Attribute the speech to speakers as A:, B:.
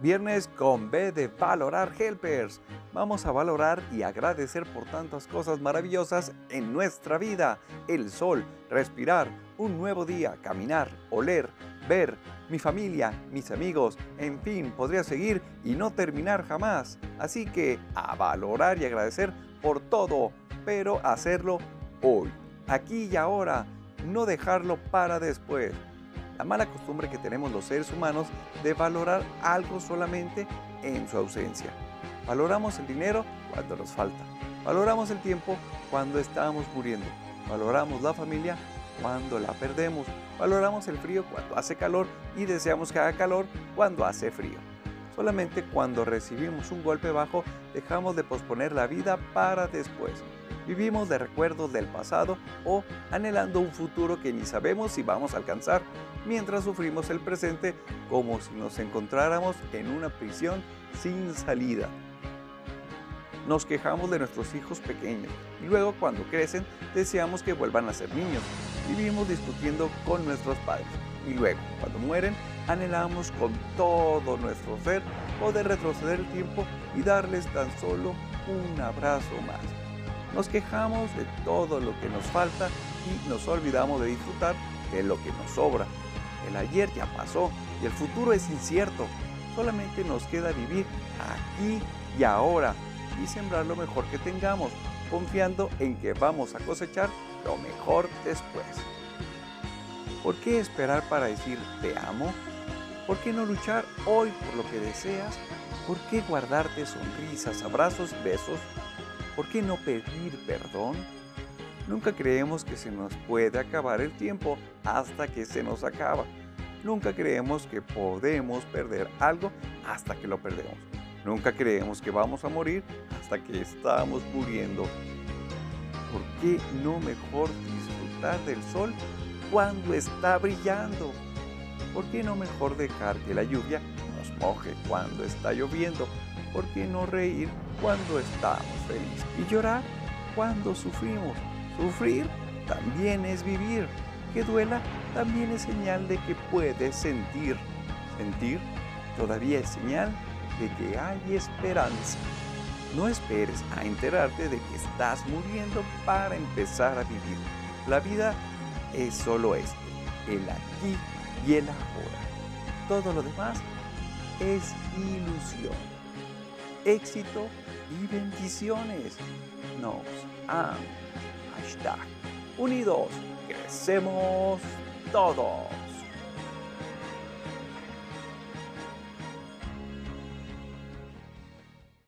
A: Viernes con B de Valorar Helpers. Vamos a valorar y agradecer por tantas cosas maravillosas en nuestra vida. El sol, respirar, un nuevo día, caminar, oler, ver, mi familia, mis amigos, en fin, podría seguir y no terminar jamás. Así que a valorar y agradecer por todo, pero hacerlo hoy, aquí y ahora, no dejarlo para después la mala costumbre que tenemos los seres humanos de valorar algo solamente en su ausencia. Valoramos el dinero cuando nos falta. Valoramos el tiempo cuando estamos muriendo. Valoramos la familia cuando la perdemos. Valoramos el frío cuando hace calor y deseamos que haga calor cuando hace frío. Solamente cuando recibimos un golpe bajo dejamos de posponer la vida para después. Vivimos de recuerdos del pasado o anhelando un futuro que ni sabemos si vamos a alcanzar, mientras sufrimos el presente como si nos encontráramos en una prisión sin salida. Nos quejamos de nuestros hijos pequeños y luego cuando crecen deseamos que vuelvan a ser niños. Vivimos discutiendo con nuestros padres y luego cuando mueren anhelamos con todo nuestro ser poder retroceder el tiempo y darles tan solo un abrazo más. Nos quejamos de todo lo que nos falta y nos olvidamos de disfrutar de lo que nos sobra. El ayer ya pasó y el futuro es incierto. Solamente nos queda vivir aquí y ahora y sembrar lo mejor que tengamos, confiando en que vamos a cosechar lo mejor después. ¿Por qué esperar para decir te amo? ¿Por qué no luchar hoy por lo que deseas? ¿Por qué guardarte sonrisas, abrazos, besos ¿Por qué no pedir perdón? Nunca creemos que se nos puede acabar el tiempo hasta que se nos acaba. Nunca creemos que podemos perder algo hasta que lo perdemos. Nunca creemos que vamos a morir hasta que estamos muriendo. ¿Por qué no mejor disfrutar del sol cuando está brillando? ¿Por qué no mejor dejar que la lluvia nos moje cuando está lloviendo? ¿por qué no reír cuando estamos felices? Y llorar cuando sufrimos. Sufrir también es vivir. Que duela también es señal de que puedes sentir. Sentir todavía es señal de que hay esperanza. No esperes a enterarte de que estás muriendo para empezar a vivir. La vida es solo esto, el aquí y el ahora. Todo lo demás es ilusión éxito y bendiciones. Nos amo. Hashtag unidos crecemos todos.